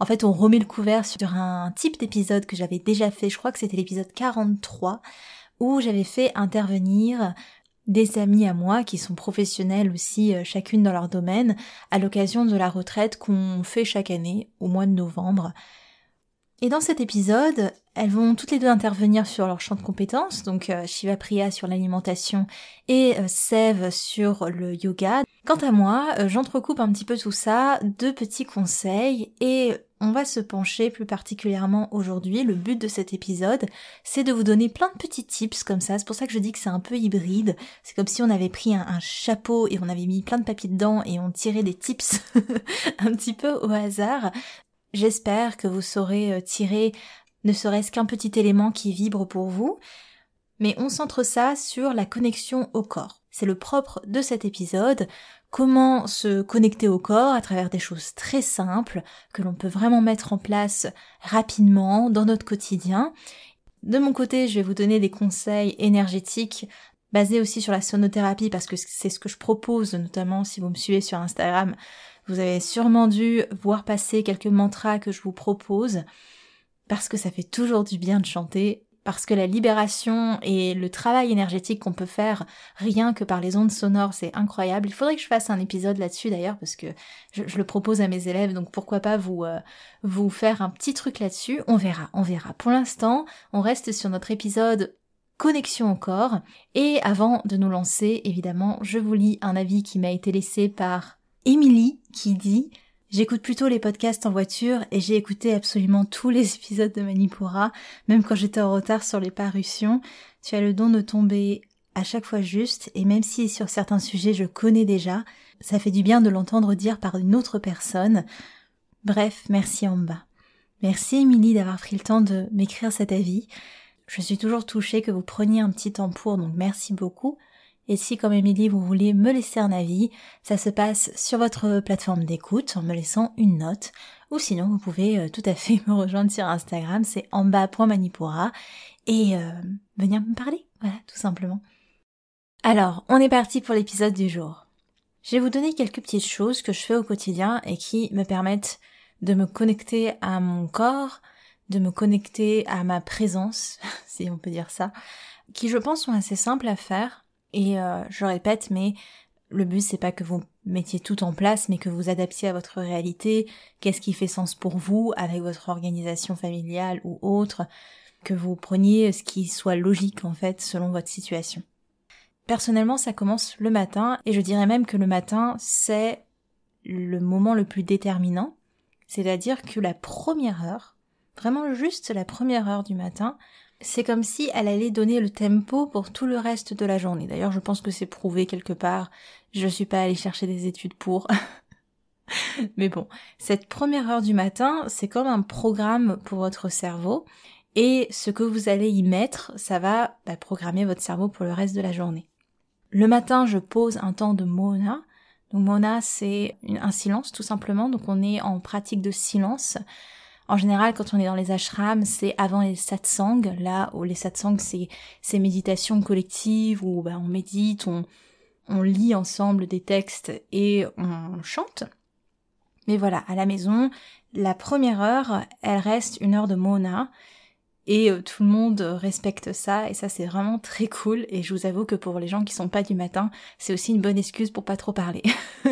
En fait, on remet le couvert sur un type d'épisode que j'avais déjà fait, je crois que c'était l'épisode 43, où j'avais fait intervenir des amis à moi qui sont professionnels aussi euh, chacune dans leur domaine à l'occasion de la retraite qu'on fait chaque année au mois de novembre. Et dans cet épisode, elles vont toutes les deux intervenir sur leur champ de compétences, donc euh, Shiva Priya sur l'alimentation et euh, Sev sur le yoga. Quant à moi, j'entrecoupe un petit peu tout ça, deux petits conseils et on va se pencher plus particulièrement aujourd'hui. Le but de cet épisode, c'est de vous donner plein de petits tips comme ça. C'est pour ça que je dis que c'est un peu hybride. C'est comme si on avait pris un, chapeau et on avait mis plein de papiers dedans et on tirait des tips un petit peu au hasard. J'espère que vous saurez euh, tirer ne serait-ce qu'un petit élément qui vibre pour vous, mais on centre ça sur la connexion au corps. C'est le propre de cet épisode, comment se connecter au corps à travers des choses très simples que l'on peut vraiment mettre en place rapidement dans notre quotidien. De mon côté, je vais vous donner des conseils énergétiques basés aussi sur la sonothérapie parce que c'est ce que je propose, notamment si vous me suivez sur Instagram. Vous avez sûrement dû voir passer quelques mantras que je vous propose parce que ça fait toujours du bien de chanter, parce que la libération et le travail énergétique qu'on peut faire rien que par les ondes sonores, c'est incroyable. Il faudrait que je fasse un épisode là-dessus d'ailleurs parce que je, le propose à mes élèves, donc pourquoi pas vous euh, vous faire un petit truc là-dessus. On verra, on verra. Pour l'instant, on reste sur notre épisode connexion au corps. Et avant de nous lancer, évidemment, je vous lis un avis qui m'a été laissé par Émilie qui dit J'écoute plutôt les podcasts en voiture et j'ai écouté absolument tous les épisodes de Manipura, même quand j'étais en retard sur les parutions. Tu as le don de tomber à chaque fois juste et même si sur certains sujets je connais déjà, ça fait du bien de l'entendre dire par une autre personne. Bref, merci en bas. Merci Émilie d'avoir pris le temps de m'écrire cet avis. Je suis toujours touchée que vous preniez un petit temps pour, donc merci beaucoup. Et si, comme Émilie, vous voulez me laisser un avis, ça se passe sur votre plateforme d'écoute en me laissant une note. Ou sinon, vous pouvez euh, tout à fait me rejoindre sur Instagram, c'est en bas.manipura, et euh, venir me parler. Voilà, tout simplement. Alors, on est parti pour l'épisode du jour. Je vais vous donner quelques petites choses que je fais au quotidien et qui me permettent de me connecter à mon corps, de me connecter à ma présence, si on peut dire ça, qui je pense sont assez simples à faire, et euh, je répète, mais le but c'est pas que vous mettiez tout en place, mais que vous adaptiez à votre réalité, qu'est-ce qui fait sens pour vous avec votre organisation familiale ou autre, que vous preniez ce qui soit logique en fait selon votre situation. Personnellement, ça commence le matin et je dirais même que le matin c'est le moment le plus déterminant, c'est-à-dire que la première heure, vraiment juste la première heure du matin, c'est comme si elle allait donner le tempo pour tout le reste de la journée. D'ailleurs, je pense que c'est prouvé quelque part. Je suis pas allée chercher des études pour. Mais bon, cette première heure du matin, c'est comme un programme pour votre cerveau. Et ce que vous allez y mettre, ça va bah, programmer votre cerveau pour le reste de la journée. Le matin, je pose un temps de mona. Donc mona, c'est un silence tout simplement. Donc on est en pratique de silence. En général, quand on est dans les ashrams, c'est avant les satsangs, là où les satsangs, c'est ces méditations collectives où bah, on médite, on, on lit ensemble des textes et on chante. Mais voilà, à la maison, la première heure, elle reste une heure de mona et euh, tout le monde respecte ça et ça c'est vraiment très cool et je vous avoue que pour les gens qui sont pas du matin, c'est aussi une bonne excuse pour pas trop parler.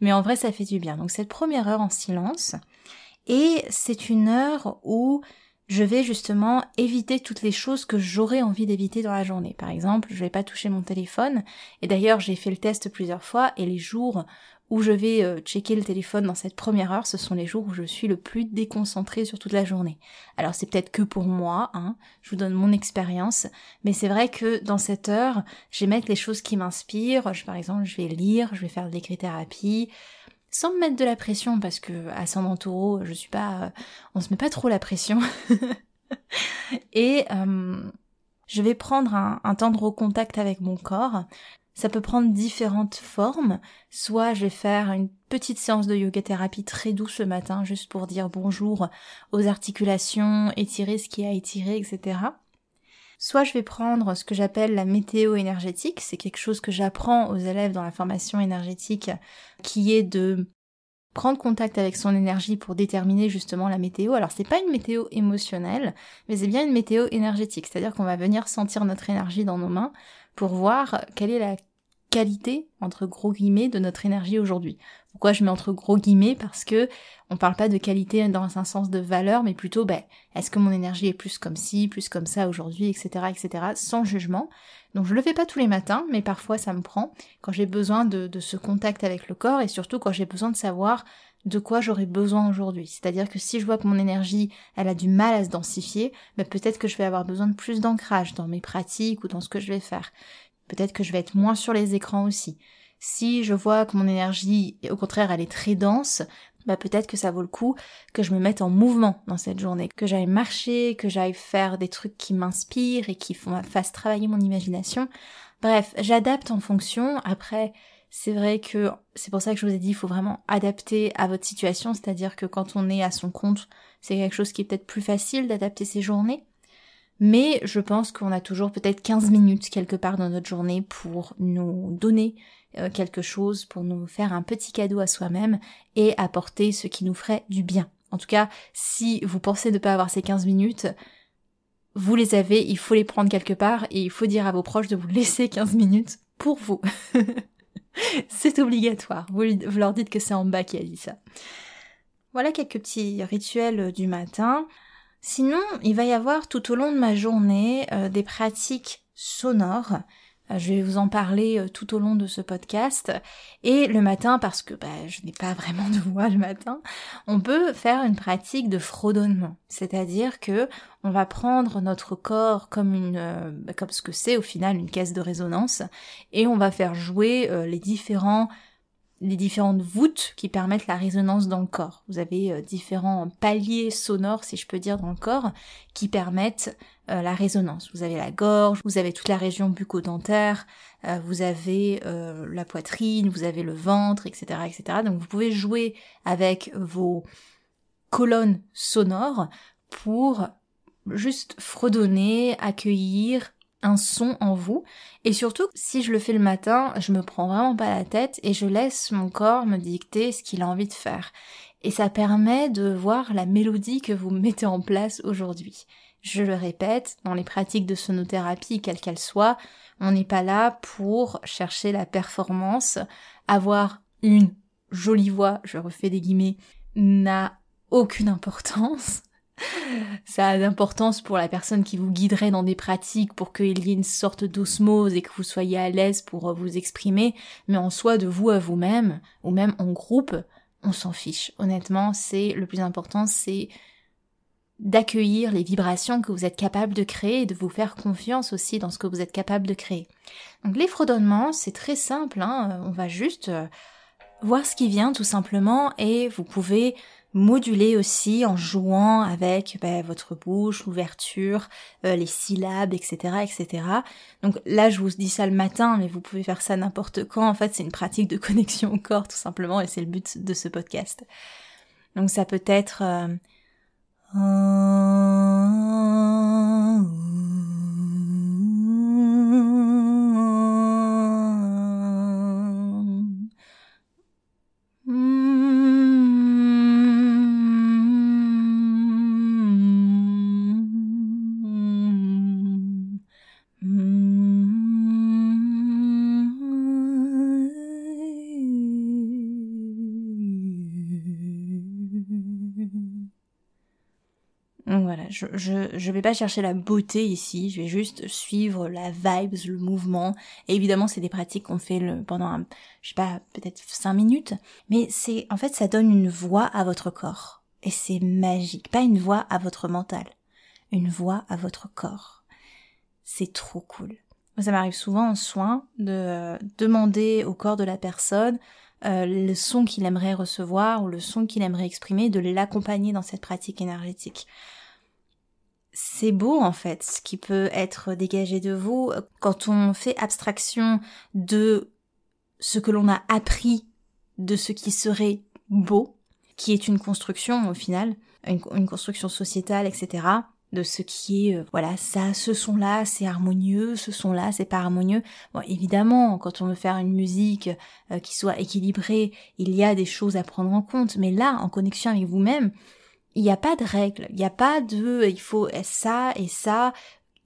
Mais en vrai, ça fait du bien. Donc cette première heure en silence, et c'est une heure où je vais justement éviter toutes les choses que j'aurais envie d'éviter dans la journée. Par exemple, je vais pas toucher mon téléphone. Et d'ailleurs, j'ai fait le test plusieurs fois et les jours où je vais euh, checker le téléphone dans cette première heure, ce sont les jours où je suis le plus déconcentrée sur toute la journée. Alors c'est peut-être que pour moi, hein, je vous donne mon expérience, mais c'est vrai que dans cette heure, je mettre les choses qui m'inspirent. par exemple, je vais lire, je vais faire de l'écrit-thérapie, sans me mettre de la pression parce que ascendant taureau, je suis pas, euh, on se met pas trop la pression. Et euh, je vais prendre un, un, temps de recontact avec mon corps. Ça peut prendre différentes formes. Soit je vais faire une petite séance de yoga thérapie très douce le matin, juste pour dire bonjour aux articulations, étirer ce qui a étiré, etc. Soit je vais prendre ce que j'appelle la météo énergétique, c'est quelque chose que j'apprends aux élèves dans la formation énergétique, qui est de prendre contact avec son énergie pour déterminer justement la météo. Alors c'est pas une météo émotionnelle, mais c'est bien une météo énergétique, c'est-à-dire qu'on va venir sentir notre énergie dans nos mains pour voir quelle est la qualité, entre gros guillemets, de notre énergie aujourd'hui. Pourquoi je mets entre gros guillemets Parce que on parle pas de qualité dans un sens de valeur, mais plutôt, ben, est-ce que mon énergie est plus comme ci, plus comme ça aujourd'hui, etc., etc., sans jugement. Donc je le fais pas tous les matins, mais parfois ça me prend quand j'ai besoin de, ce contact avec le corps et surtout quand j'ai besoin de savoir de quoi j'aurais besoin aujourd'hui. C'est-à-dire que si je vois que mon énergie, elle a du mal à se densifier, ben peut-être que je vais avoir besoin de plus d'ancrage dans mes pratiques ou dans ce que je vais faire. Peut-être que je vais être moins sur les écrans aussi. Si je vois que mon énergie, au contraire, elle est très dense, bah peut-être que ça vaut le coup que je me mette en mouvement dans cette journée, que j'aille marcher, que j'aille faire des trucs qui m'inspirent et qui fassent travailler mon imagination. Bref, j'adapte en fonction. Après, c'est vrai que c'est pour ça que je vous ai dit, il faut vraiment adapter à votre situation, c'est-à-dire que quand on est à son compte, c'est quelque chose qui est peut-être plus facile d'adapter ses journées. Mais je pense qu'on a toujours peut-être 15 minutes quelque part dans notre journée pour nous donner euh, quelque chose, pour nous faire un petit cadeau à soi-même et apporter ce qui nous ferait du bien. En tout cas, si vous pensez ne pas avoir ces 15 minutes, vous les avez, il faut les prendre quelque part et il faut dire à vos proches de vous laisser 15 minutes pour vous. c'est obligatoire. Vous, leur dites que c'est en bas qui a dit ça. Voilà quelques petits rituels du matin. Sinon, il va y avoir tout au long de ma journée euh, des pratiques sonores. Euh, je vais vous en parler euh, tout au long de ce podcast. Et le matin, parce que bah, je n'ai pas vraiment de voix le matin, on peut faire une pratique de fredonnement. C'est-à-dire que on va prendre notre corps comme une, comme ce que c'est au final une caisse de résonance, et on va faire jouer les différents les différentes voûtes qui permettent la résonance dans le corps. Vous avez euh, différents paliers sonores, si je peux dire, dans le corps, qui permettent euh, la résonance. Vous avez la gorge, vous avez toute la région bucco-dentaire, euh, vous avez la poitrine, vous avez le ventre, etc., etc. Donc vous pouvez jouer avec vos colonnes sonores pour juste fredonner, accueillir, un son en vous. Et surtout, si je le fais le matin, je me prends vraiment pas la tête et je laisse mon corps me dicter ce qu'il a envie de faire. Et ça permet de voir la mélodie que vous mettez en place aujourd'hui. Je le répète, dans les pratiques de sonothérapie, quelles qu'elles soient, on n'est pas là pour chercher la performance. Avoir une jolie voix, je refais des guillemets, n'a aucune importance ça a d'importance pour la personne qui vous guiderait dans des pratiques pour qu'il y ait une sorte d'osmose et que vous soyez à l'aise pour euh, vous exprimer, mais en soi de vous à vous-même, ou même en groupe, on s'en fiche. Honnêtement, c'est le plus important, c'est d'accueillir les vibrations que vous êtes capable de créer et de vous faire confiance aussi dans ce que vous êtes capable de créer. Donc les c'est très simple, hein. on va juste euh, voir ce qui vient tout simplement et vous pouvez moduler aussi en jouant avec ben, votre bouche, l'ouverture, euh, les syllabes, etc., etc. Donc là, je vous dis ça le matin, mais vous pouvez faire ça n'importe quand. En fait, c'est une pratique de connexion au corps, tout simplement, et c'est le but de ce podcast. Donc ça peut être euh, je, je, vais pas chercher la beauté ici, je vais juste suivre la vibes, le mouvement. Et évidemment, c'est des pratiques qu'on fait le, pendant, je sais pas, peut-être cinq minutes. Mais c'est, en fait, ça donne une voix à votre corps. Et c'est magique. Pas une voix à votre mental. Une voix à votre corps. C'est trop cool. Ça m'arrive souvent en soins de demander au corps de la personne euh, le son qu'il aimerait recevoir ou le son qu'il aimerait exprimer, de l'accompagner dans cette pratique énergétique. C'est beau en fait ce qui peut être dégagé de vous. Quand on fait abstraction de ce que l'on a appris de ce qui serait beau, qui est une construction au final, une construction sociétale, etc de ce qui est euh, voilà ça ce son là c'est harmonieux ce son là c'est pas harmonieux. Bon évidemment quand on veut faire une musique euh, qui soit équilibrée il y a des choses à prendre en compte. Mais là en connexion avec vous-même il n'y a pas de règles il n'y a pas de il faut ça et ça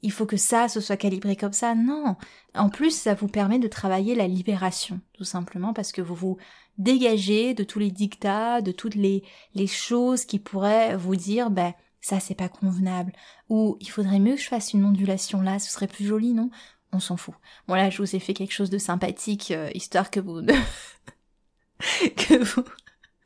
il faut que ça ce soit calibré comme ça. Non. En plus ça vous permet de travailler la libération tout simplement parce que vous vous dégagez de tous les dictats de toutes les les choses qui pourraient vous dire ben ça c'est pas convenable, ou il faudrait mieux que je fasse une ondulation là, ce serait plus joli, non? On s'en fout. Bon là, je vous ai fait quelque chose de sympathique, euh, histoire que vous... que vous...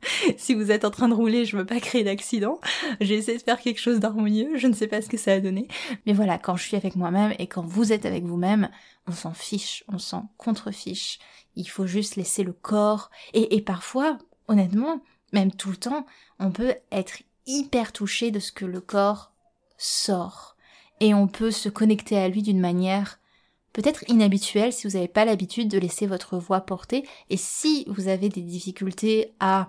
si vous êtes en train de rouler, je veux pas créer d'accident. J'ai essayé de faire quelque chose d'harmonieux, je ne sais pas ce que ça a donné. Mais voilà, quand je suis avec moi-même et quand vous êtes avec vous-même, on s'en fiche, on s'en contrefiche. Il faut juste laisser le corps. Et, et parfois, honnêtement, même tout le temps, on peut être hyper touché de ce que le corps sort. Et on peut se connecter à lui d'une manière peut-être inhabituelle si vous n'avez pas l'habitude de laisser votre voix porter. Et si vous avez des difficultés à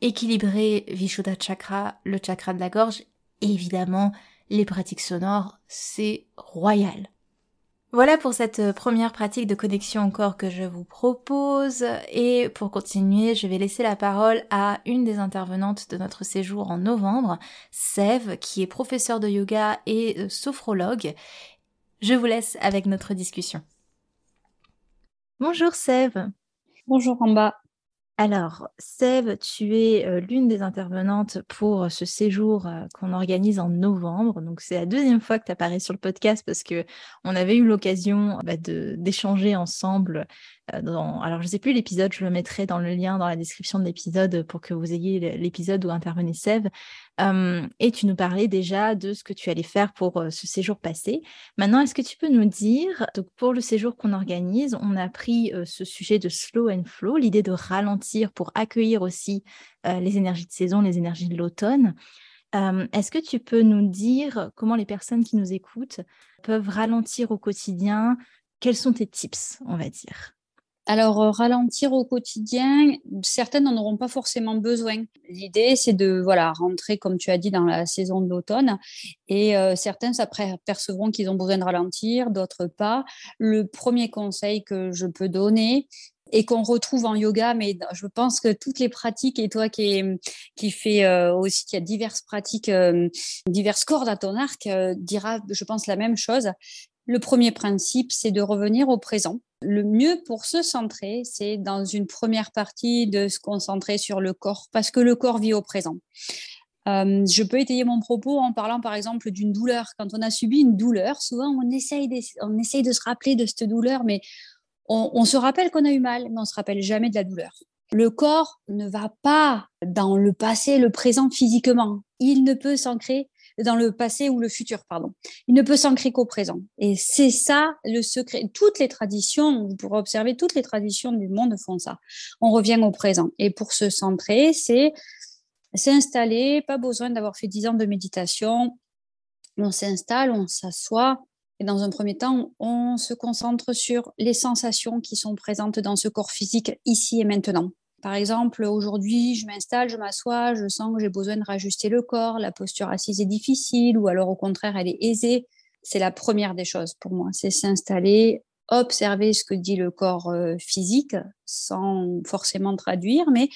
équilibrer Vishuddha Chakra, le chakra de la gorge, évidemment, les pratiques sonores, c'est royal. Voilà pour cette euh, première pratique de connexion au corps que je vous propose. Et pour continuer, je vais laisser la parole à une des intervenantes de notre séjour en novembre, Sev, qui est professeure de yoga et euh, sophrologue. Je vous laisse avec notre discussion. Bonjour Sev. Bonjour Amba. Alors, Sève, tu es euh, l'une des intervenantes pour ce séjour euh, qu'on organise en novembre. Donc, c'est la deuxième fois que tu apparais sur le podcast parce que on avait eu l'occasion bah, d'échanger ensemble euh, alors je sais plus l'épisode, je le mettrai dans le lien dans la description de l'épisode pour que vous ayez l'épisode où intervenait Sève. Et tu nous parlais déjà de ce que tu allais faire pour ce séjour passé. Maintenant, est-ce que tu peux nous dire, donc pour le séjour qu'on organise, on a pris ce sujet de slow and flow, l'idée de ralentir pour accueillir aussi les énergies de saison, les énergies de l'automne. Est-ce que tu peux nous dire comment les personnes qui nous écoutent peuvent ralentir au quotidien? Quels sont tes tips, on va dire? Alors, euh, ralentir au quotidien, certaines n'en auront pas forcément besoin. L'idée, c'est de voilà rentrer, comme tu as dit, dans la saison de l'automne. Et euh, certains percevront qu'ils ont besoin de ralentir, d'autres pas. Le premier conseil que je peux donner, et qu'on retrouve en yoga, mais je pense que toutes les pratiques, et toi qui, qui fais euh, aussi, qui a diverses pratiques, diverses cordes à ton arc, dira, je pense, la même chose. Le premier principe, c'est de revenir au présent. Le mieux pour se centrer, c'est dans une première partie de se concentrer sur le corps, parce que le corps vit au présent. Euh, je peux étayer mon propos en parlant par exemple d'une douleur. Quand on a subi une douleur, souvent on essaye, de, se rappeler de cette douleur, mais on, on se rappelle qu'on a eu mal, mais on se rappelle jamais de la douleur. Le corps ne va pas dans le passé, le présent physiquement. Il ne peut s'ancrer dans le passé ou le futur, pardon. Il ne peut s'ancrer qu'au présent. Et c'est ça le secret. Toutes les traditions, vous pourrez observer, toutes les traditions du monde font ça. On revient au présent. Et pour se centrer, c'est s'installer, pas besoin d'avoir fait dix ans de méditation. On s'installe, on s'assoit, et dans un premier temps, on se concentre sur les sensations qui sont présentes dans ce corps physique ici et maintenant. Par exemple, aujourd'hui, je m'installe, je m'assois, je sens que j'ai besoin de rajuster le corps, la posture assise est difficile ou alors au contraire, elle est aisée. C'est la première des choses pour moi, c'est s'installer, observer ce que dit le corps euh, physique sans forcément traduire, mais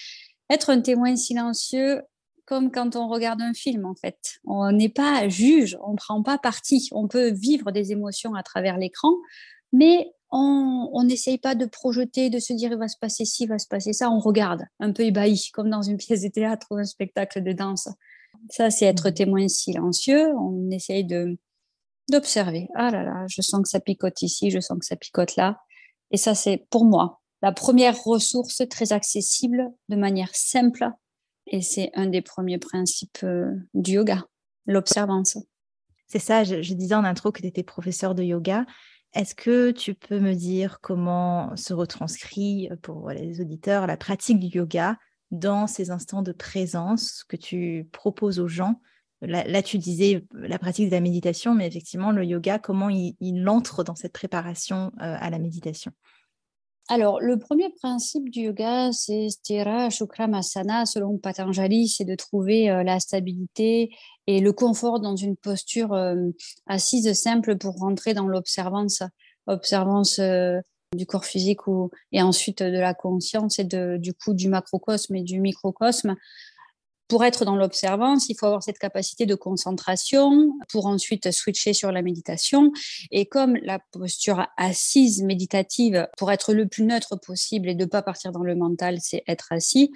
être un témoin silencieux comme quand on regarde un film en fait. On n'est pas juge, on ne prend pas parti. On peut vivre des émotions à travers l'écran, mais on n'essaye pas de projeter, de se dire il va se passer ci, il va se passer ça. On regarde, un peu ébahi, comme dans une pièce de théâtre ou un spectacle de danse. Ça, c'est être Mhm. témoin silencieux. On essaye de d'observer. Ah là là, je sens que ça picote ici, je sens que ça picote là. Et ça, c'est pour moi la première ressource très accessible de manière simple. Et c'est un des premiers principes euh, du yoga, l'observance. C'est ça, je, je disais en intro que tu étais professeur de yoga. Est-ce que tu peux me dire comment se retranscrit pour les auditeurs la pratique du yoga dans ces instants de présence que tu proposes aux gens? Là, tu disais la pratique de la méditation, mais effectivement, le yoga, comment il, il entre dans cette préparation euh, à la méditation? Alors, le premier principe du yoga, c'est Sthira Shukramasana, selon Patanjali, c'est de trouver euh, la stabilité et le confort dans une posture euh, assise simple pour rentrer dans l'observance, observance euh, du corps physique et ensuite de la conscience et du coup du macrocosme et du microcosme. Pour être dans l'observance, il faut avoir cette capacité de concentration pour ensuite switcher sur la méditation. Et comme la posture assise méditative, pour être le plus neutre possible et de ne pas partir dans le mental, c'est être assis,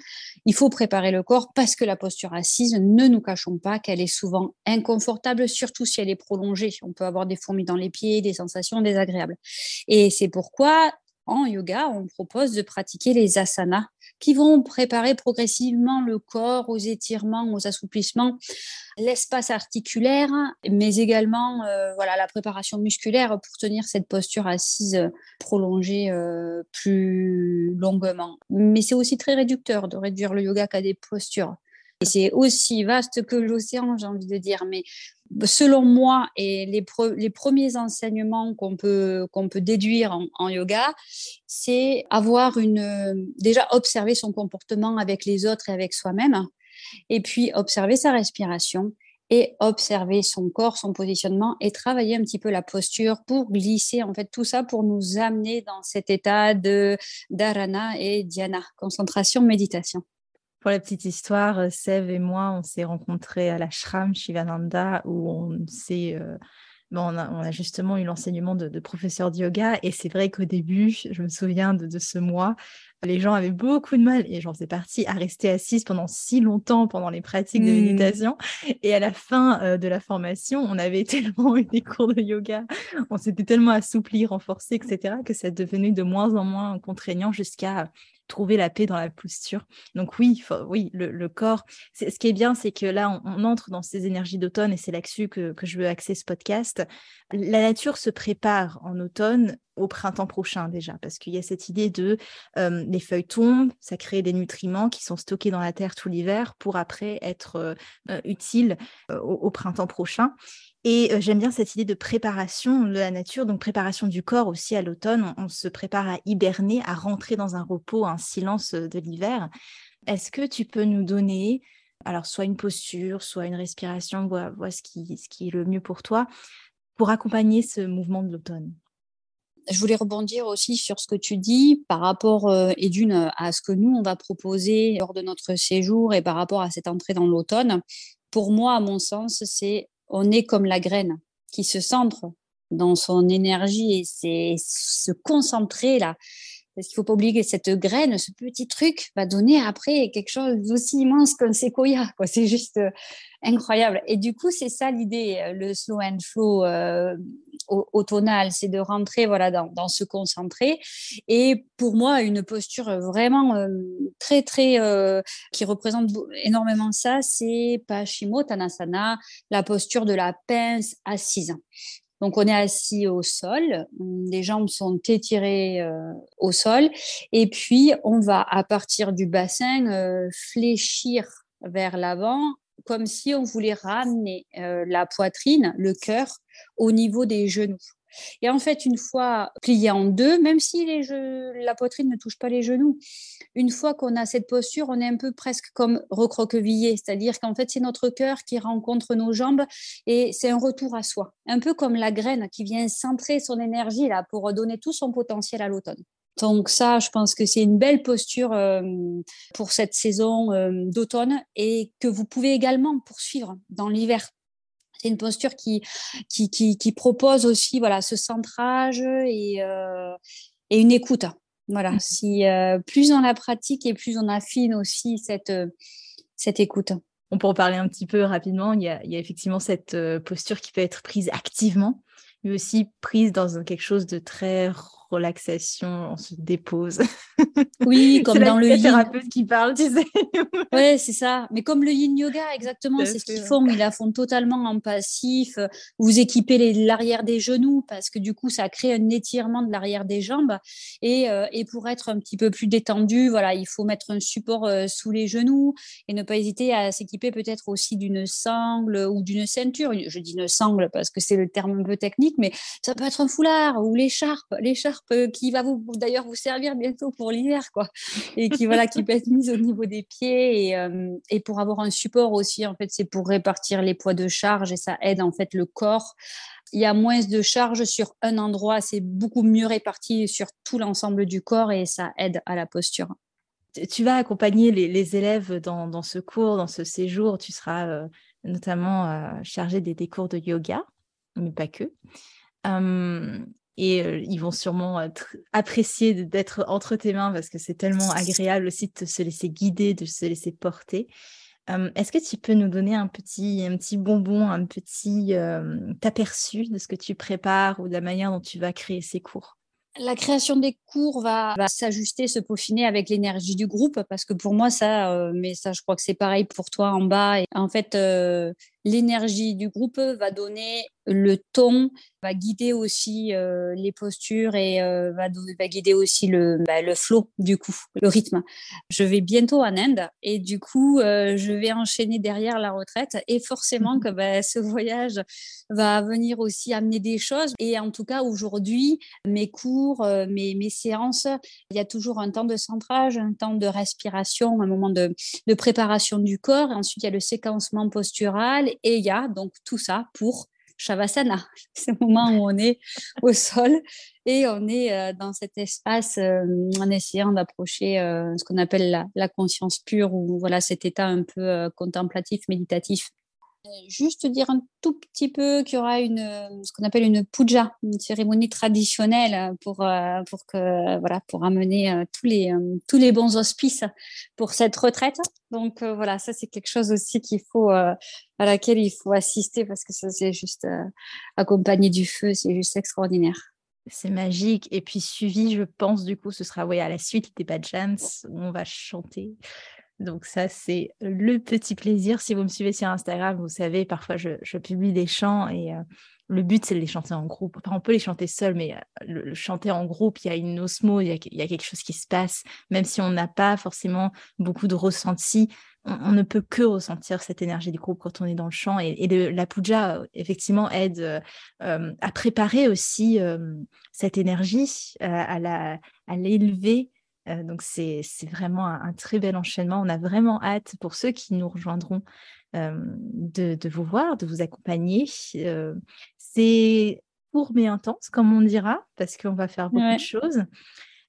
il faut préparer le corps parce que la posture assise, ne nous cachons pas qu'elle est souvent inconfortable, surtout si elle est prolongée. On peut avoir des fourmis dans les pieds, des sensations désagréables. Et c'est pourquoi en yoga, on propose de pratiquer les asanas qui vont préparer progressivement le corps aux étirements, aux assouplissements, l'espace articulaire, mais également euh, voilà, la préparation musculaire pour tenir cette posture assise prolongée euh, plus longuement. Mais c'est aussi très réducteur de réduire le yoga qu'à des postures. Et c'est aussi vaste que l'océan, j'ai envie de dire. Mais selon moi, et les, pre les premiers enseignements qu'on peut, peut déduire en, en yoga, c'est avoir une. Déjà, observer son comportement avec les autres et avec soi-même. Et puis, observer sa respiration et observer son corps, son positionnement et travailler un petit peu la posture pour glisser en fait tout ça pour nous amener dans cet état de dharana et dhyana, concentration, méditation. Pour la petite histoire, Sev et moi, on s'est rencontrés à l'ashram Shivananda où on s'est. Euh, bon, on, a, on, a, justement eu l'enseignement de, de, professeur de yoga et c'est vrai qu'au début, je me souviens de, de, ce mois, les gens avaient beaucoup de mal et j'en faisais partie à rester assise pendant si longtemps pendant les pratiques de méditation mmh. et à la fin euh, de la formation, on avait tellement eu des cours de yoga, on s'était tellement assoupli, renforcé, etc. que ça devenait de moins en moins contraignant jusqu'à trouver la paix dans la posture. Donc oui, oui, le, corps. Ce qui est bien, c'est que là, on, entre dans ces énergies d'automne et c'est là-dessus que, je veux axer ce podcast. La nature se prépare en automne au printemps prochain déjà, parce qu'il y a cette idée de euh, les feuilles tombent, ça crée des nutriments qui sont stockés dans la terre tout l'hiver pour après être euh, utiles euh, au, au, printemps prochain. Et j'aime bien cette idée de préparation de la nature, donc préparation du corps aussi à l'automne. On, se prépare à hiberner, à rentrer dans un repos, un silence de l'hiver. Est-ce que tu peux nous donner, alors soit une posture, soit une respiration, vois ce, qui, ce qui est le mieux pour toi, pour accompagner ce mouvement de l'automne? Je voulais rebondir aussi sur ce que tu dis par rapport, euh, et d'une, à ce que nous, on va proposer lors de notre séjour et par rapport à cette entrée dans l'automne. Pour moi, à mon sens, c'est on est comme la graine qui se centre dans son énergie et c'est se concentrer là. Parce qu'il ne faut pas oublier que cette graine, ce petit truc, va donner après quelque chose d'aussi immense qu'un séquoia. C'est juste euh, incroyable. Et du coup, c'est ça l'idée, euh, le slow and flow euh, automnal, c'est de rentrer voilà, dans, se concentrer. Et pour moi, une posture vraiment euh, très, très, qui représente énormément ça, c'est Paschimottanasana, la posture de la pince assise. Donc, on est assis au sol, les jambes sont étirées euh, au sol, et puis on va, à partir du bassin, euh, fléchir vers l'avant, comme si on voulait ramener euh, la poitrine, le cœur, au niveau des genoux. Et en fait, une fois plié en deux, même si la poitrine ne touche pas les genoux, une fois qu'on a cette posture, on est un peu presque comme recroquevillé, c'est-à-dire qu'en fait, c'est notre cœur qui rencontre nos jambes et c'est un retour à soi, un peu comme la graine qui vient centrer son énergie là pour donner tout son potentiel à l'automne. Donc ça, je pense que c'est une belle posture euh, pour cette saison euh, d'automne et que vous pouvez également poursuivre dans l'hiver c'est une posture qui, qui, qui, qui, propose aussi voilà, ce centrage et, euh, et une écoute. Voilà, si euh, plus on la pratique et plus on affine aussi cette, cette écoute. On peut en parler un petit peu rapidement. Il y a, il y a effectivement cette posture qui peut être prise activement, mais aussi prise dans quelque chose de très relaxation, on se dépose. Oui, comme dans le thérapeute qui parle, tu sais. ouais, c'est ça. Mais comme le yin yoga, exactement, c'est ce qu'ils font. Ils la font totalement en passif. Vous équipez l'arrière des genoux parce que du coup, ça crée un étirement de l'arrière des jambes. Et, euh, et, pour être un petit peu plus détendu, voilà, il faut mettre un support euh, sous les genoux et ne pas hésiter à s'équiper peut-être aussi d'une sangle ou d'une ceinture. Je dis une sangle parce que c'est le terme un peu technique, mais ça peut être un foulard ou l'écharpe. L'écharpe qui va vous d'ailleurs vous servir bientôt pour l'hiver, quoi, et qui voilà qui peut être mise au niveau des pieds et, euh, et pour avoir un support aussi. En fait, c'est pour répartir les poids de charge et ça aide en fait le corps. Il y a moins de charge sur un endroit, c'est beaucoup mieux réparti sur tout l'ensemble du corps et ça aide à la posture tu vas accompagner les, élèves dans, ce cours, dans ce séjour. Tu seras euh, notamment euh, chargé des, des, cours de yoga, mais pas que. Hum, et ils vont sûrement apprécier d'être entre tes mains parce que c'est tellement agréable aussi de se laisser guider, de se laisser porter. Est-ce que tu peux nous donner un petit, un petit bonbon, un petit aperçu de ce que tu prépares ou de la manière dont tu vas créer ces cours? La création des cours va, s'ajuster, se peaufiner avec l'énergie du groupe, parce que pour moi, ça, mais ça, je crois que c'est pareil pour toi en bas. Et en fait, l'énergie du groupe va donner le ton, va guider aussi euh, les postures et euh, va, va, guider aussi le, bah, le flow du coup, le rythme. Je vais bientôt en Inde et du coup, euh, je vais enchaîner derrière la retraite et forcément que bah, ce voyage va venir aussi amener des choses. Et en tout cas, aujourd'hui, mes cours, mes, mes séances, il y a toujours un temps de centrage, un temps de respiration, un moment de, de préparation du corps. ensuite, il y a le séquencement postural et il y a donc tout ça pour Shavasana. Le moment où on est au sol et on est euh, dans cet espace euh, en essayant d'approcher euh, ce qu'on appelle la, la, conscience pure ou voilà cet état un peu contemplatif, méditatif Juste dire un tout petit peu qu'il y aura une, ce qu'on appelle une puja, une cérémonie traditionnelle pour, euh, pour, que, voilà, pour amener euh, tous, les, euh, tous les bons auspices pour cette retraite. Donc voilà, ça c'est quelque chose aussi qu'il faut, à laquelle il faut assister parce que ça c'est juste accompagné du feu, c'est juste extraordinaire. C'est magique. Et puis suivi, je pense, du coup, ce sera oui, à la suite des Bajans où on va chanter donc ça, c'est le petit plaisir. Si vous me suivez sur Instagram, vous savez, parfois je, publie des chants et euh, le but, c'est de les chanter en groupe. Enfin, on peut les chanter seul, mais euh, le, chanter en groupe, il y a une osmo, il y a, quelque chose qui se passe. Même si on n'a pas forcément beaucoup de ressenti, on, ne peut que ressentir cette énergie du groupe quand on est dans le chant. Et, la puja, effectivement, aide euh, à préparer aussi cette énergie, à l'élever euh, donc c'est vraiment un, très bel enchaînement. On a vraiment hâte pour ceux qui nous rejoindront euh, de, vous voir, de vous accompagner. Euh, c'est court mais intense, comme on dira, parce qu'on va faire beaucoup de choses.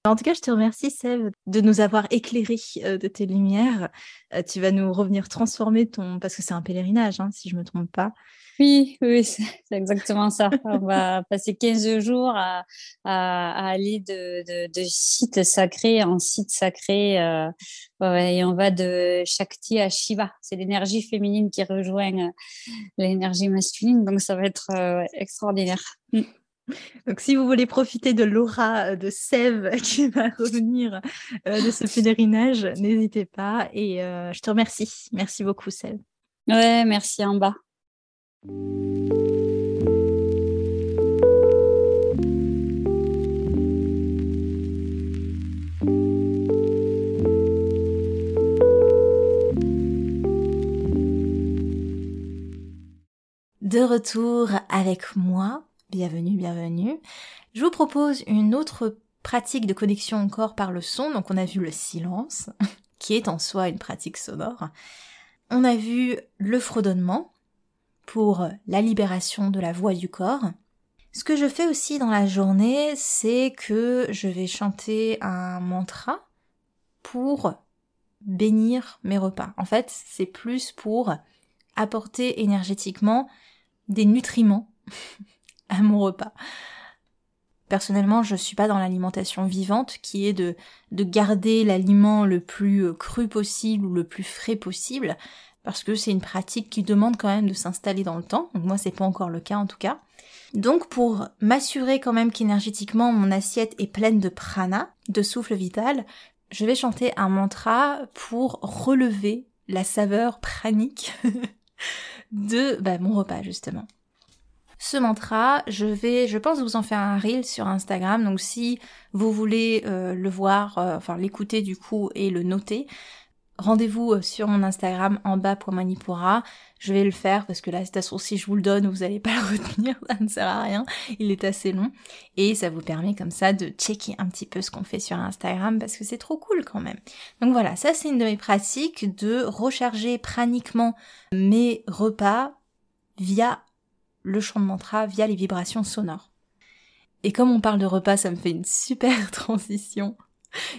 En tout cas, je te remercie, Sève, de nous avoir éclairé de tes lumières. tu vas nous revenir transformer ton... Parce que c'est un pèlerinage, hein, si je ne me trompe pas. Oui, oui, c'est exactement ça. On va passer 15 jours à, aller de, de, site sacré en site sacré. Euh, et on va de Shakti à Shiva. C'est l'énergie féminine qui rejoint euh, l'énergie masculine. Donc, ça va être euh, extraordinaire. Mm. Donc, si vous voulez profiter de l'aura de Sève qui va revenir de ce pèlerinage, n'hésitez pas. Et je te remercie. Merci beaucoup, Sève. Ouais, merci en bas. De retour avec moi, bienvenue, bienvenue. Je vous propose une autre pratique de connexion au corps par le son. Donc on a vu le silence, qui est en soi une pratique sonore. On a vu le fredonnement, pour la libération de la voix du corps. Ce que je fais aussi dans la journée, c'est que je vais chanter un mantra pour bénir mes repas. En fait, c'est plus pour apporter énergétiquement des nutriments à mon repas. Personnellement, je suis pas dans l'alimentation vivante qui est de, de garder l'aliment le plus cru possible ou le plus frais possible. parce que c'est une pratique qui demande quand même de s'installer dans le temps. Donc moi, c'est pas encore le cas en tout cas. Donc pour m'assurer quand même qu'énergétiquement mon assiette est pleine de prana, de souffle vital, je vais chanter un mantra pour relever la saveur pranique de bah, mon repas justement. Ce mantra, je vais, je pense vous en faire un reel sur Instagram. Donc si vous voulez euh, le voir, euh, enfin l'écouter du coup et le noter, rendez-vous euh, sur mon Instagram en bas pour Manipura. Je vais le faire parce que là, toute façon, si je vous le donne, vous n'allez pas le retenir, ça ne sert à rien. Il est assez long. Et ça vous permet comme ça de checker un petit peu ce qu'on fait sur Instagram parce que c'est trop cool quand même. Donc voilà, ça c'est une de mes pratiques de recharger praniquement mes repas via le chant de mantra, via les vibrations sonores. Et comme on parle de repas, ça me fait une super transition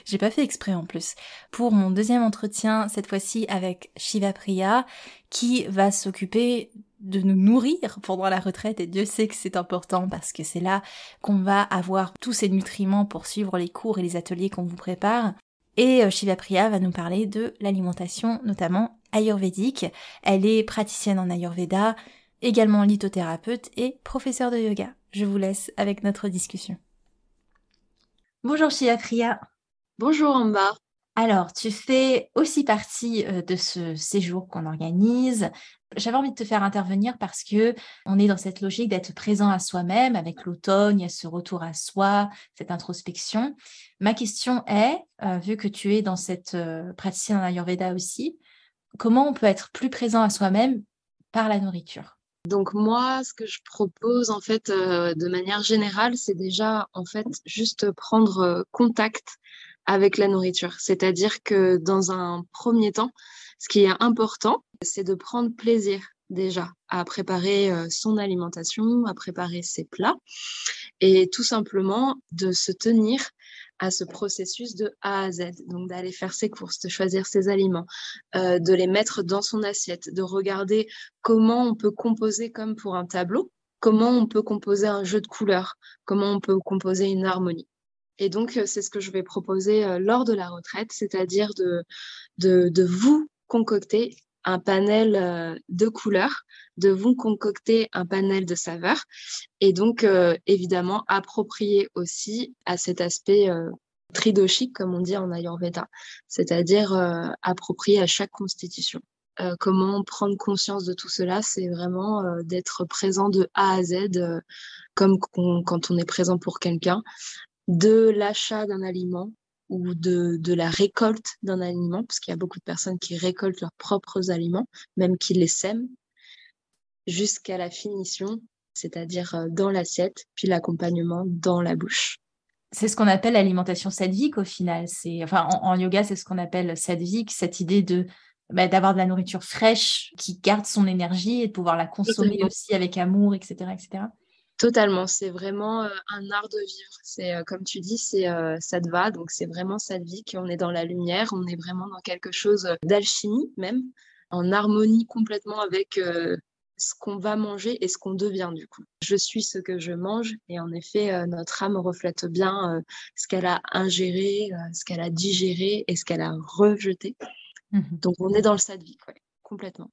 j'ai pas fait exprès en plus. Pour mon deuxième entretien, cette fois-ci avec Shiva Priya, qui va s'occuper de nous nourrir pendant la retraite et Dieu sait que c'est important parce que c'est là qu'on va avoir tous ces nutriments pour suivre les cours et les ateliers qu'on vous prépare. Et euh, Shiva Priya va nous parler de l'alimentation, notamment ayurvédique. Elle est praticienne en ayurveda, également lithothérapeute et professeure de yoga. Je vous laisse avec notre discussion. Bonjour Shiva Priya. Bonjour Amba. Alors, tu fais aussi partie euh, de ce séjour qu'on organise. J'avais envie de te faire intervenir parce que on est dans cette logique d'être présent à soi-même avec l'automne, il y a ce retour à soi, cette introspection. Ma question est, euh, vu que tu es dans cette euh, praticienne en Ayurveda aussi, comment on peut être plus présent à soi-même par la nourriture? Donc moi, ce que je propose en fait de manière générale, c'est déjà en fait juste prendre contact avec la nourriture. C'est-à-dire que dans un premier temps, ce qui est important, c'est de prendre plaisir déjà à préparer euh, son alimentation, à préparer ses plats et tout simplement de se tenir à ce processus de A à Z, donc d'aller faire ses courses, de choisir ses aliments, euh, de les mettre dans son assiette, de regarder comment on peut composer comme pour un tableau, comment on peut composer un jeu de couleurs, comment on peut composer une harmonie. Et donc, euh, c'est ce que je vais proposer euh, lors de la retraite, c'est-à-dire de, de, vous concocter un panel euh, de couleurs, de vous concocter un panel de saveurs. Et donc évidemment approprier aussi à cet aspect tridoshique comme on dit en Ayurveda, c'est-à-dire approprier à chaque constitution. comment prendre conscience de tout cela, c'est vraiment d'être présent de A à Z, comme quand on est présent pour quelqu'un, de l'achat d'un aliment ou de, de la récolte d'un aliment, parce qu'il y a beaucoup de personnes qui récoltent leurs propres aliments, même qui les sèment, jusqu'à la finition, c'est-à-dire euh, dans l'assiette, puis l'accompagnement dans la bouche. C'est ce qu'on appelle l'alimentation sadvique au final. C'est, enfin, en, yoga, c'est ce qu'on appelle sadvique, cette idée de bah, d'avoir de la nourriture fraîche qui garde son énergie et de pouvoir la consommer aussi avec amour, etc., etc. Totalement, c'est vraiment un art de vivre. C'est comme tu dis, c'est euh, va donc c'est vraiment vie qu'on est dans la lumière, on est vraiment dans quelque chose d'alchimie même, en harmonie complètement avec ce qu'on va manger et ce qu'on devient du coup. Je suis ce que je mange et en effet, notre âme reflète bien ce qu'elle a ingéré, ce qu'elle a digéré et ce qu'elle a rejeté. Mmh donc on est dans le sadvik, ouais, complètement.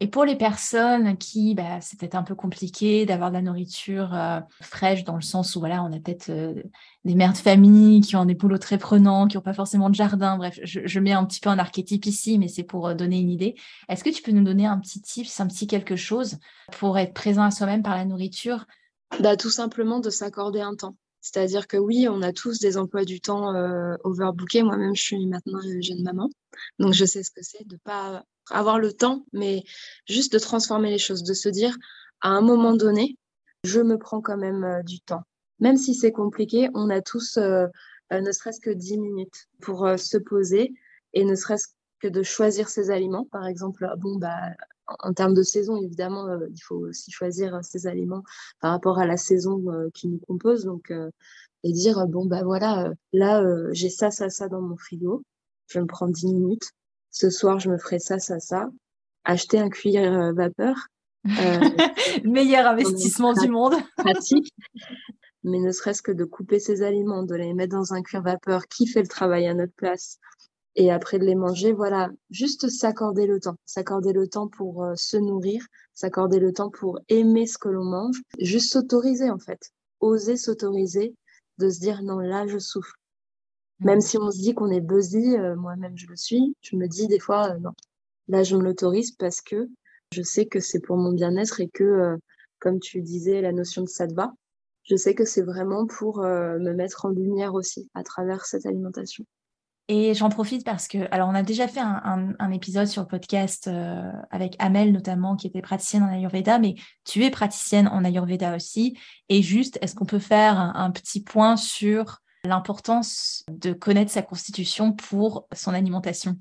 Et pour les personnes qui, bah, c'est peut-être un peu compliqué d'avoir de la nourriture euh, fraîche dans le sens où voilà, on a peut-être euh, des mères de famille qui ont des boulots très prenants, qui n'ont pas forcément de jardin. Bref, je, mets un petit peu un archétype ici, mais c'est pour euh, donner une idée. Est-ce que tu peux nous donner un petit tips, un petit quelque chose pour être présent à soi-même par la nourriture? Bah, Tout simplement de s'accorder un temps. C'est-à-dire que oui, on a tous des emplois du temps overbookés. Moi-même, je suis maintenant jeune maman. Donc, je sais ce que c'est de pas avoir le temps, mais juste de transformer les choses, de se dire à un moment donné, je me prends quand même euh, du temps. Même si c'est compliqué, on a tous euh, euh, ne serait-ce que 10 minutes pour se poser et ne serait-ce que de choisir ses aliments. Par exemple, bon, bah, en, termes de saison, évidemment, il faut aussi choisir ses aliments par rapport à la saison qui nous compose. Donc, et dire, bon, bah voilà, là, j'ai ça, ça, ça dans mon frigo. Je me prendre 10 minutes ce soir, je me ferai ça, ça, ça. Acheter un euh, vapeur. Euh, Meilleur investissement du monde. pratique. Mais ne serait-ce que de couper ses aliments, de les mettre dans un cuir vapeur qui fait le travail à notre place Et après de les manger, voilà, juste s'accorder le temps, s'accorder le temps pour euh, se nourrir, s'accorder le temps pour aimer ce que l'on mange, juste s'autoriser en fait, oser s'autoriser de se dire non, là je souffre. Même mmh. si on se dit qu'on est busy, euh, moi-même je le suis, je me dis des fois euh, non, là je me l'autorise parce que je sais que c'est pour mon bien-être et que, comme tu disais, la notion de sattva, je sais que c'est vraiment pour me mettre en lumière aussi à travers cette alimentation. Et j'en profite parce que, alors on a déjà fait un, épisode sur le podcast euh, avec Amel notamment, qui était praticienne en Ayurveda, mais tu es praticienne en Ayurveda aussi. Et juste, est-ce qu'on peut faire un, petit point sur l'importance de connaître sa constitution pour son alimentation?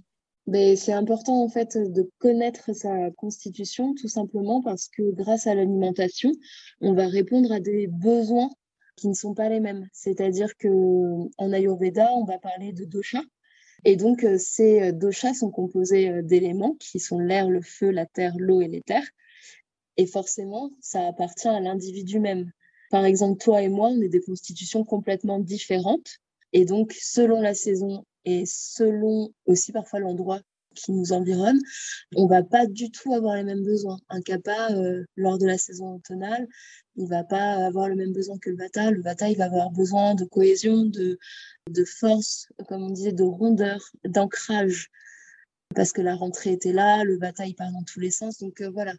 Ben, c'est important en fait de connaître sa constitution tout simplement parce que grâce à l'alimentation, on va répondre à des besoins qui ne sont pas les mêmes. C'est-à-dire que en Ayurveda, on va parler de dosha, et donc, euh, ces euh, doshas sont composés euh, d'éléments qui sont l'air, le feu, la terre, l'eau et l'éther. Et forcément, ça appartient à l'individu même. Par exemple, toi et moi, on est des constitutions complètement différentes. Et donc, selon la saison et selon aussi parfois l'endroit qui nous environnent, on va pas du tout avoir les mêmes besoins. Un kappa, euh, lors de la saison automnale, il va pas avoir le même besoin que le vata. Le vata, il va avoir besoin de cohésion, de, de force, comme on disait, de rondeur, d'ancrage. Parce que la rentrée était là, le vata, il part dans tous les sens. Donc euh, voilà,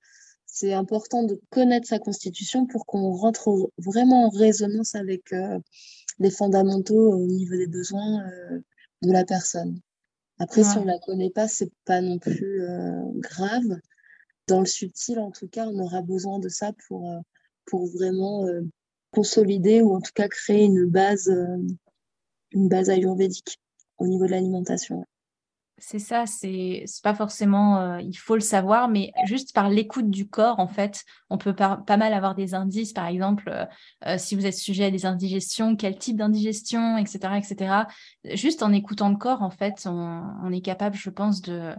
c'est important de connaître sa constitution pour qu'on rentre vraiment en résonance avec euh, les fondamentaux au niveau des besoins de la personne. Après, si on la connaît pas, c'est pas non plus euh, grave. Dans le subtil, en tout cas, on aura besoin de ça pour, euh, pour vraiment euh, consolider ou en tout cas créer une base, une base ayurvédique au niveau de l'alimentation. C'est ça, c'est pas forcément, euh, il faut le savoir, mais juste par l'écoute du corps, en fait, on peut pas, mal avoir des indices. Par exemple, euh, euh, si vous êtes sujet à des indigestions, quel type d'indigestion, etc., etc. Juste en écoutant le corps, en fait, on, est capable, je pense, de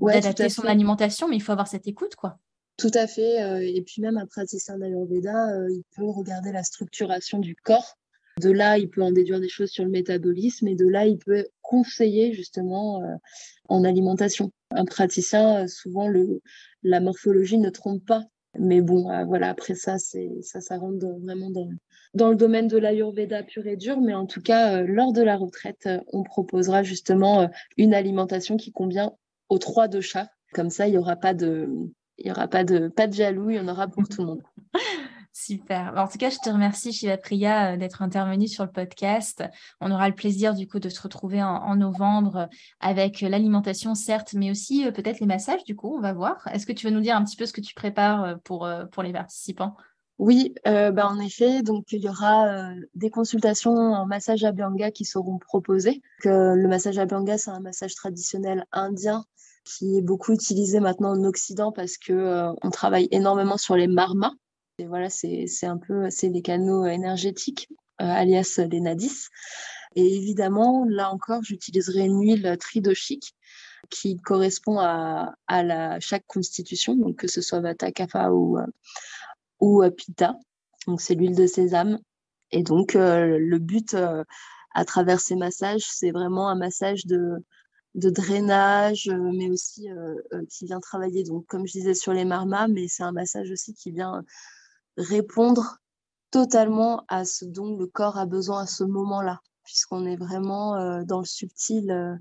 d'adapter son alimentation, mais il faut avoir cette écoute, quoi. Tout à fait. et puis même un praticien d'Ayurveda, il peut regarder la structuration du corps de là, il peut en déduire des choses sur le métabolisme et de là, il peut conseiller justement euh, en alimentation. Un praticien, euh, souvent, la morphologie ne trompe pas. Mais bon, euh, voilà, après ça, ça, rentre vraiment dans, le domaine de l'ayurveda pur et dur. Mais en tout cas, lors de la retraite, on proposera justement une alimentation qui convient aux trois de chats. Comme ça, il n'y aura pas de, il pas de jaloux, il y en aura pour tout le monde. Super. En tout cas, je te remercie, Shiva Priya, euh, d'être intervenue sur le podcast. On aura le plaisir, du coup, de se retrouver en, novembre euh, avec l'alimentation, certes, mais aussi euh, peut-être les massages, du coup, on va voir. Est-ce que tu veux nous dire un petit peu ce que tu prépares pour, pour les participants? Oui, bah en effet, donc il y aura des consultations en massage abhyanga qui seront proposées. Le massage abhyanga, c'est un massage traditionnel indien qui est beaucoup utilisé maintenant en Occident parce que on travaille énormément sur les marmas, et voilà, c'est un peu c'est les canaux énergétiques, euh, alias les nadis. Et évidemment, là encore, j'utiliserai une huile tridoshique qui correspond à, à la, chaque constitution, donc que ce soit Vata, Kapha ou, euh, ou euh, Pitta. Donc c'est l'huile de sésame. Et donc le but à travers ces massages, c'est vraiment un massage de, de drainage, mais aussi qui vient travailler, donc comme je disais, sur les marmas, mais c'est un massage aussi qui vient répondre totalement à ce dont le corps a besoin à ce moment-là, puisqu'on est vraiment euh, dans le subtil, euh,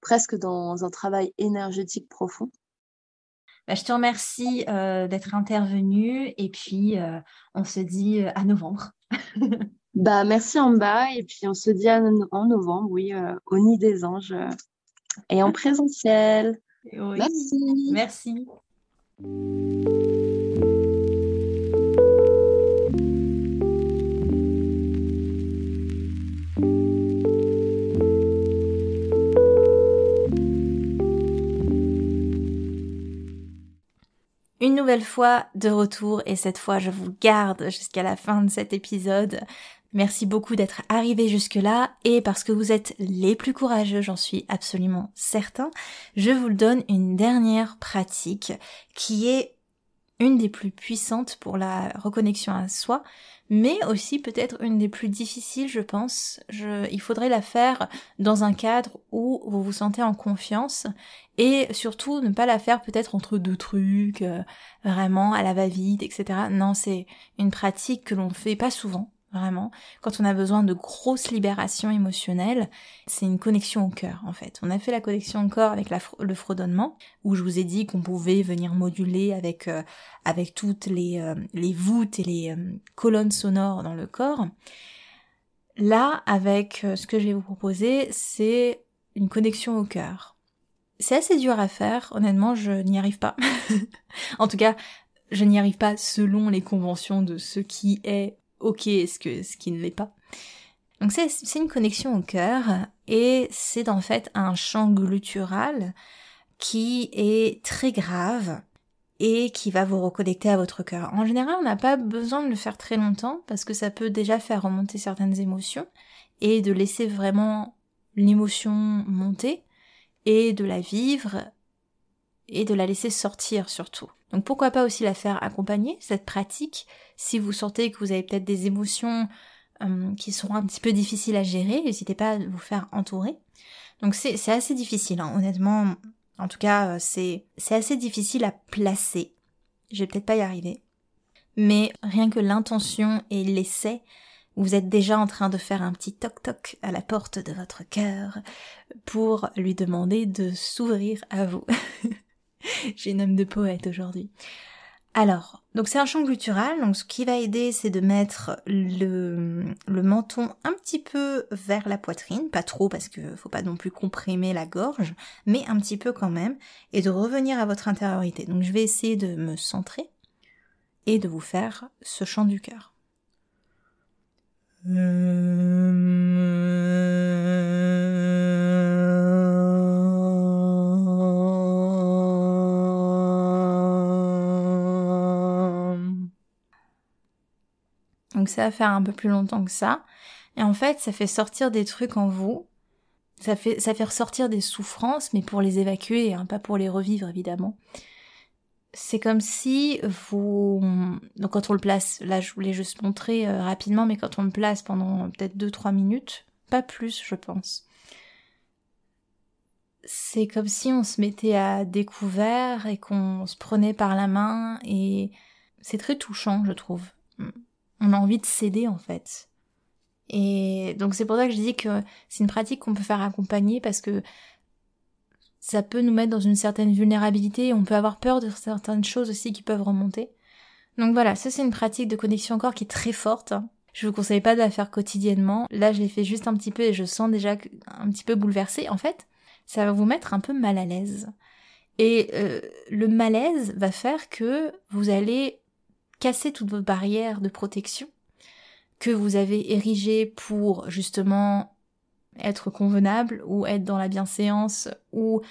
presque dans un travail énergétique profond. Bah, je te remercie euh, d'être intervenu et puis on se dit à novembre. bah, merci en bas et puis on se dit en novembre, oui, au Nid des Anges et en présentiel. Merci. Merci. Une nouvelle fois de retour et cette fois je vous garde jusqu'à la fin de cet épisode. Merci beaucoup d'être arrivé jusque-là et parce que vous êtes les plus courageux, j'en suis absolument certain, je vous donne une dernière pratique qui est une des plus puissantes pour la reconnexion à soi, mais aussi peut-être une des plus difficiles, je pense. il faudrait la faire dans un cadre où vous vous sentez en confiance et surtout ne pas la faire peut-être entre deux trucs, euh, vraiment à la va-vite, etc. Non, c'est une pratique que l'on ne fait pas souvent vraiment. Quand on a besoin de grosses libérations émotionnelles, c'est une connexion au cœur, en fait. On a fait la connexion au corps avec le fredonnement, où je vous ai dit qu'on pouvait venir moduler avec, euh, avec toutes les, euh, les voûtes et les euh, colonnes sonores dans le corps. Là, avec ce que je vais vous proposer, c'est une connexion au cœur. C'est assez dur à faire, honnêtement, je n'y arrive pas. en tout cas, je n'y arrive pas selon les conventions de ce qui est ok ce, que, ce qui ne l'est pas. Donc c'est une connexion au cœur et c'est en fait un chant gluttural qui est très grave et qui va vous reconnecter à votre cœur. En général, on n'a pas besoin de le faire très longtemps parce que ça peut déjà faire remonter certaines émotions et de laisser vraiment l'émotion monter et de la vivre et de la laisser sortir surtout. Donc pourquoi pas aussi la faire accompagner, cette pratique, si vous sentez que vous avez peut-être des émotions euh, qui sont un petit peu difficiles à gérer, n'hésitez pas à vous faire entourer. Donc c'est assez difficile, hein. honnêtement, en tout cas euh, c'est assez difficile à placer. Je vais peut-être pas y arriver. Mais rien que l'intention et l'essai, vous êtes déjà en train de faire un petit toc-toc à la porte de votre cœur pour lui demander de s'ouvrir à vous. J'ai une âme de poète aujourd'hui. Alors, donc c'est un chant guttural, donc ce qui va aider c'est de mettre le, le menton un petit peu vers la poitrine, pas trop parce que faut pas non plus comprimer la gorge, mais un petit peu quand même, et de revenir à votre intériorité. Donc je vais essayer de me centrer et de vous faire ce chant du cœur. Donc ça va faire un peu plus longtemps que ça. Et en fait, ça fait sortir des trucs en vous. Ça fait, ça fait ressortir des souffrances, mais pour les évacuer, hein, pas pour les revivre évidemment. C'est comme si vous... Donc quand on le place, là je voulais juste montrer euh, rapidement, mais quand on le place pendant peut-être 2-3 minutes, pas plus je pense. C'est comme si on se mettait à découvert et qu'on se prenait par la main et c'est très touchant je trouve on a envie de céder en fait. Et donc c'est pour ça que je dis que c'est une pratique qu'on peut faire accompagner parce que ça peut nous mettre dans une certaine vulnérabilité et on peut avoir peur de certaines choses aussi qui peuvent remonter. Donc voilà, ça c'est une pratique de connexion encore qui est très forte. Je vous conseille pas de la faire quotidiennement. Là, je l'ai fait juste un petit peu et je sens déjà un petit peu bouleversée. En fait, ça va vous mettre un peu mal à l'aise. Et euh, le malaise va faire que vous allez casser toutes vos barrières de protection que vous avez érigées pour justement être convenable ou être dans la bienséance ou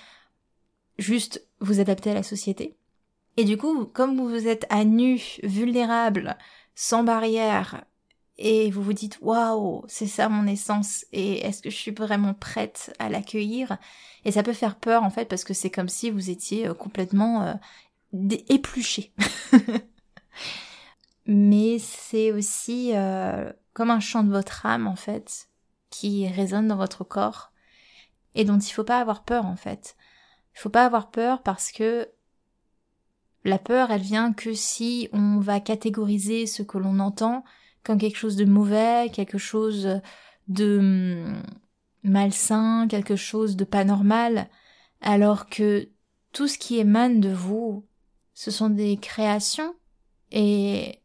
juste vous adapter à la société. Et du coup, comme vous êtes à nu, vulnérable, sans barrière, et vous vous dites waouh, c'est ça mon essence, et est-ce que je suis vraiment prête à l'accueillir? Et ça peut faire peur en fait parce que c'est comme si vous étiez euh, complètement euh, épluché. mais c'est aussi euh, comme un chant de votre âme en fait qui résonne dans votre corps et dont il faut pas avoir peur en fait. Il faut pas avoir peur parce que la peur elle vient que si on va catégoriser ce que l'on entend comme quelque chose de mauvais, quelque chose de hum, malsain, quelque chose de pas normal, alors que tout ce qui émane de vous, ce sont des créations et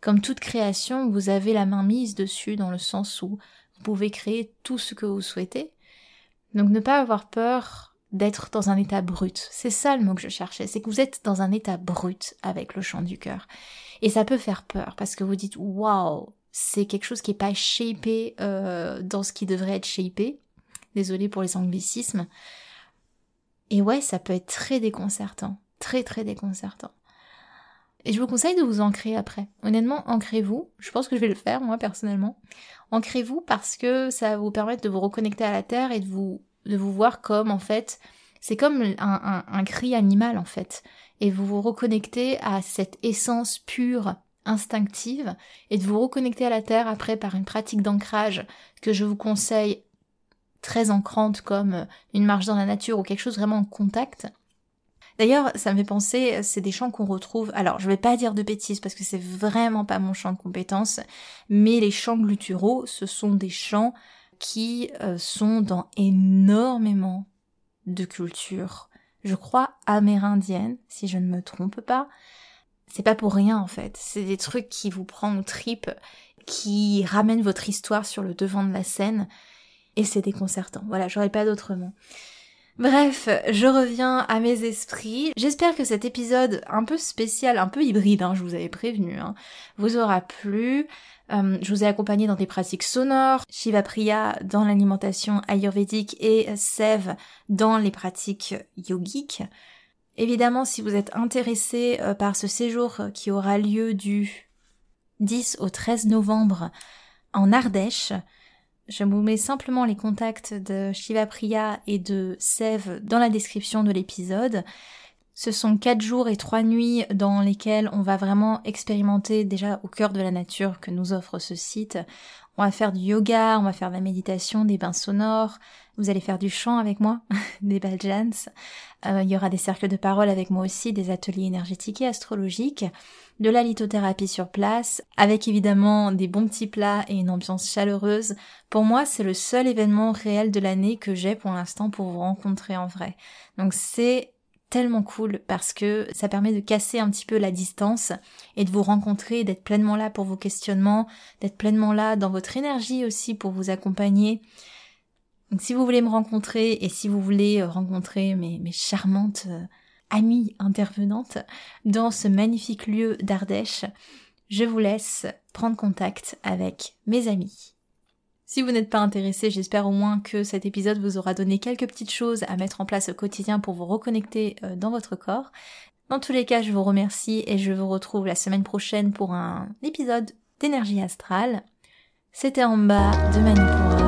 comme toute création, vous avez la main mise dessus dans le sens où vous pouvez créer tout ce que vous souhaitez. Donc ne pas avoir peur d'être dans un état brut. C'est ça le mot que je cherchais, c'est que vous êtes dans un état brut avec le chant du cœur. Et ça peut faire peur parce que vous dites waouh, c'est quelque chose qui est pas shapé euh, dans ce qui devrait être shapé. Désolé pour les anglicismes. Et ouais, ça peut être très déconcertant, très très déconcertant. Et je vous conseille de vous ancrer après. Honnêtement, ancrez-vous. Je pense que je vais le faire, moi, personnellement. Ancrez-vous parce que ça va vous permettre de vous reconnecter à la terre et de vous, de vous voir comme, en fait, C'est comme un, un cri animal en fait. Et vous vous reconnectez à cette essence pure, instinctive, et de vous reconnecter à la terre après par une pratique d'ancrage que je vous conseille très ancrante comme une marche dans la nature ou quelque chose vraiment en contact. D'ailleurs, ça me fait penser, c'est des chants qu'on retrouve. Alors, je vais pas dire de bêtises parce que c'est vraiment pas mon champ de compétence, mais les chants gluturaux, ce sont des chants qui euh, sont dans énormément de cultures, je crois amérindiennes, si je ne me trompe pas. C'est pas pour rien en fait. C'est des trucs qui vous prennent aux tripes, qui ramènent votre histoire sur le devant de la scène, et c'est déconcertant. Voilà, j'aurais pas d'autre mot. Bref, je reviens à mes esprits. J'espère que cet épisode un peu spécial, un peu hybride, hein, je vous avais prévenu, hein, vous aura plu. Euh, je vous ai accompagné dans des pratiques sonores, Shiva Priya dans l'alimentation ayurvédique et Sev dans les pratiques yogiques. Évidemment, si vous êtes intéressé euh, par ce séjour qui aura lieu du 10 au 13 novembre en Ardèche, je vous mets simplement les contacts de Shiva Priya et de Sev dans la description de l'épisode. Ce sont quatre jours et trois nuits dans lesquels on va vraiment expérimenter déjà au cœur de la nature que nous offre ce site. On va faire du yoga, on va faire de la méditation, des bains sonores, vous allez faire du chant avec moi, des baljans. Euh, il y aura des cercles de parole avec moi aussi, des ateliers énergétiques et astrologiques de la lithothérapie sur place, avec évidemment des bons petits plats et une ambiance chaleureuse. Pour moi, c'est le seul événement réel de l'année que j'ai pour l'instant pour vous rencontrer en vrai. Donc c'est tellement cool parce que ça permet de casser un petit peu la distance et de vous rencontrer, d'être pleinement là pour vos questionnements, d'être pleinement là dans votre énergie aussi pour vous accompagner. Donc si vous voulez me rencontrer et si vous voulez rencontrer mes, mes charmantes euh, amies intervenantes dans ce magnifique lieu d'Ardèche, je vous laisse prendre contact avec mes amis. Si vous n'êtes pas intéressé, j'espère au moins que cet épisode vous aura donné quelques petites choses à mettre en place au quotidien pour vous reconnecter euh, dans votre corps. Dans tous les cas, je vous remercie et je vous retrouve la semaine prochaine pour un épisode d'énergie astrale. C'était en bas de Manipura.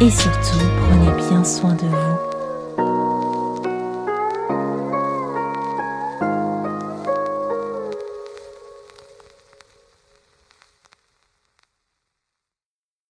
et surtout prenez bien soin de vous.